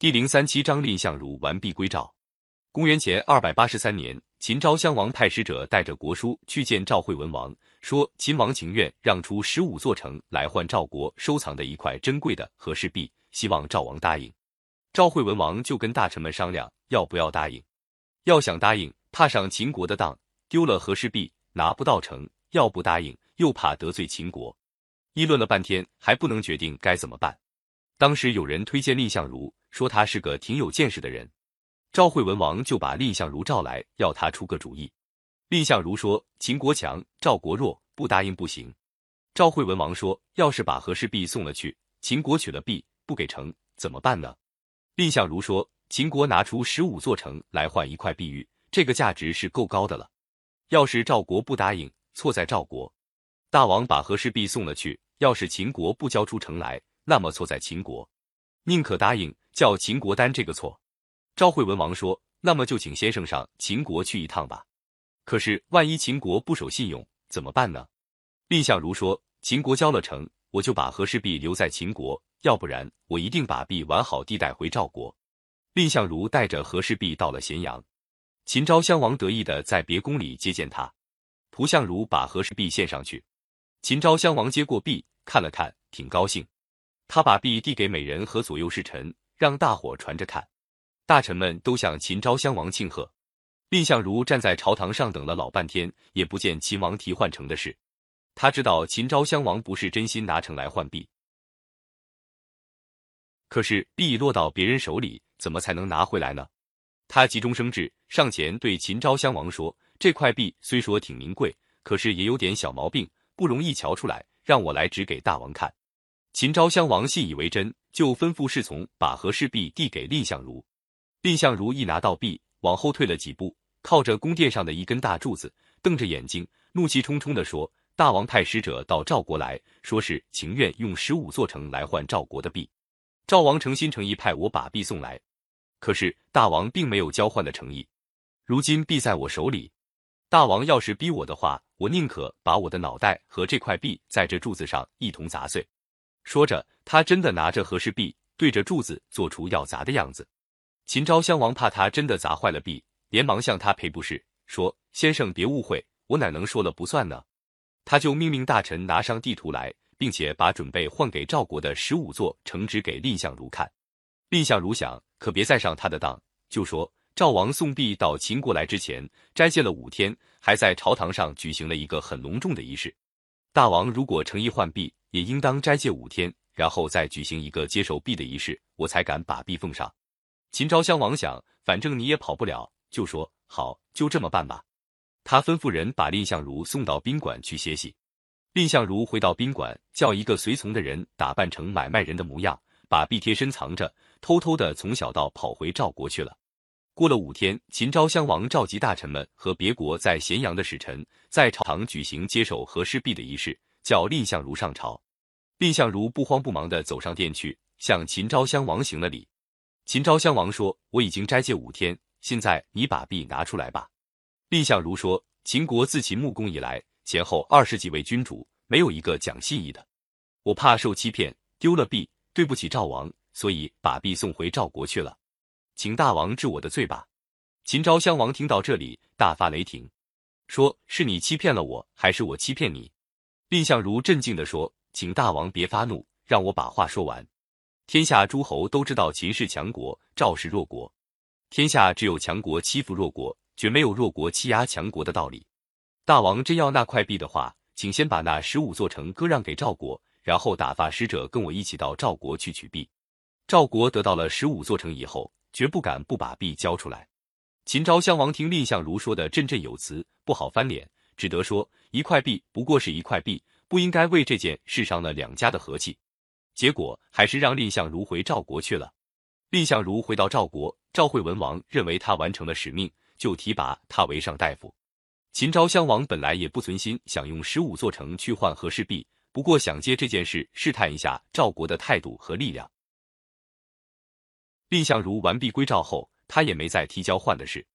第零三七章蔺相如完璧归赵。公元前二百八十三年，秦昭襄王派使者带着国书去见赵惠文王，说秦王情愿让出十五座城来换赵国收藏的一块珍贵的和氏璧，希望赵王答应。赵惠文王就跟大臣们商量要不要答应。要想答应，怕上秦国的当，丢了和氏璧拿不到城；要不答应，又怕得罪秦国。议论了半天，还不能决定该怎么办。当时有人推荐蔺相如，说他是个挺有见识的人。赵惠文王就把蔺相如召来，要他出个主意。蔺相如说：“秦国强，赵国弱，不答应不行。”赵惠文王说：“要是把和氏璧送了去，秦国取了璧不给城，怎么办呢？”蔺相如说：“秦国拿出十五座城来换一块碧玉，这个价值是够高的了。要是赵国不答应，错在赵国。大王把和氏璧送了去，要是秦国不交出城来，那么错在秦国。宁可答应，叫秦国担这个错。”赵惠文王说：“那么就请先生上秦国去一趟吧。可是万一秦国不守信用，怎么办呢？”蔺相如说：“秦国交了城，我就把和氏璧留在秦国；要不然，我一定把璧完好地带回赵国。”蔺相如带着和氏璧到了咸阳，秦昭襄王得意的在别宫里接见他。蒲相如把和氏璧献上去，秦昭襄王接过璧，看了看，挺高兴。他把币递给美人和左右侍臣，让大伙传着看。大臣们都向秦昭襄王庆贺，蔺相如站在朝堂上等了老半天，也不见秦王提换城的事。他知道秦昭襄王不是真心拿城来换币，可是璧落到别人手里，怎么才能拿回来呢？他急中生智，上前对秦昭襄王说：“这块币虽说挺名贵，可是也有点小毛病，不容易瞧出来，让我来指给大王看。”秦昭襄王信以为真，就吩咐侍从把和氏璧递给蔺相如。蔺相如一拿到璧，往后退了几步，靠着宫殿上的一根大柱子，瞪着眼睛，怒气冲冲地说：“大王派使者到赵国来说是情愿用十五座城来换赵国的璧。赵王诚心诚意派我把璧送来，可是大王并没有交换的诚意。如今璧在我手里，大王要是逼我的话，我宁可把我的脑袋和这块璧在这柱子上一同砸碎。”说着，他真的拿着和氏璧，对着柱子做出要砸的样子。秦昭襄王怕他真的砸坏了璧，连忙向他赔不是，说：“先生别误会，我哪能说了不算呢？”他就命令大臣拿上地图来，并且把准备换给赵国的十五座城址给蔺相如看。蔺相如想，可别再上他的当，就说：“赵王送璧到秦国来之前，斋戒了五天，还在朝堂上举行了一个很隆重的仪式。大王如果诚意换璧，也应当斋戒五天，然后再举行一个接受璧的仪式，我才敢把璧奉上。”秦昭襄王想，反正你也跑不了，就说好，就这么办吧。他吩咐人把蔺相如送到宾馆去歇息。蔺相如回到宾馆，叫一个随从的人打扮成买卖人的模样，把璧贴身藏着，偷偷的从小道跑回赵国去了。过了五天，秦昭襄王召集大臣们和别国在咸阳的使臣，在朝堂举行接手和氏璧的仪式，叫蔺相如上朝。蔺相如不慌不忙的走上殿去，向秦昭襄王行了礼。秦昭襄王说：“我已经斋戒五天，现在你把璧拿出来吧。”蔺相如说：“秦国自秦穆公以来，前后二十几位君主，没有一个讲信义的。我怕受欺骗，丢了璧，对不起赵王，所以把璧送回赵国去了。请大王治我的罪吧。”秦昭襄王听到这里，大发雷霆，说：“是你欺骗了我，还是我欺骗你？”蔺相如镇静地说：“请大王别发怒，让我把话说完。”天下诸侯都知道秦是强国，赵是弱国。天下只有强国欺负弱国，绝没有弱国欺压强国的道理。大王真要那块璧的话，请先把那十五座城割让给赵国，然后打发使者跟我一起到赵国去取璧。赵国得到了十五座城以后，绝不敢不把璧交出来。秦昭襄王听蔺相如说的振振有词，不好翻脸，只得说：一块璧不过是一块璧，不应该为这件事伤了两家的和气。结果还是让蔺相如回赵国去了。蔺相如回到赵国，赵惠文王认为他完成了使命，就提拔他为上大夫。秦昭襄王本来也不存心想用十五座城去换和氏璧，不过想借这件事试探一下赵国的态度和力量。蔺相如完璧归赵后，他也没再提交换的事。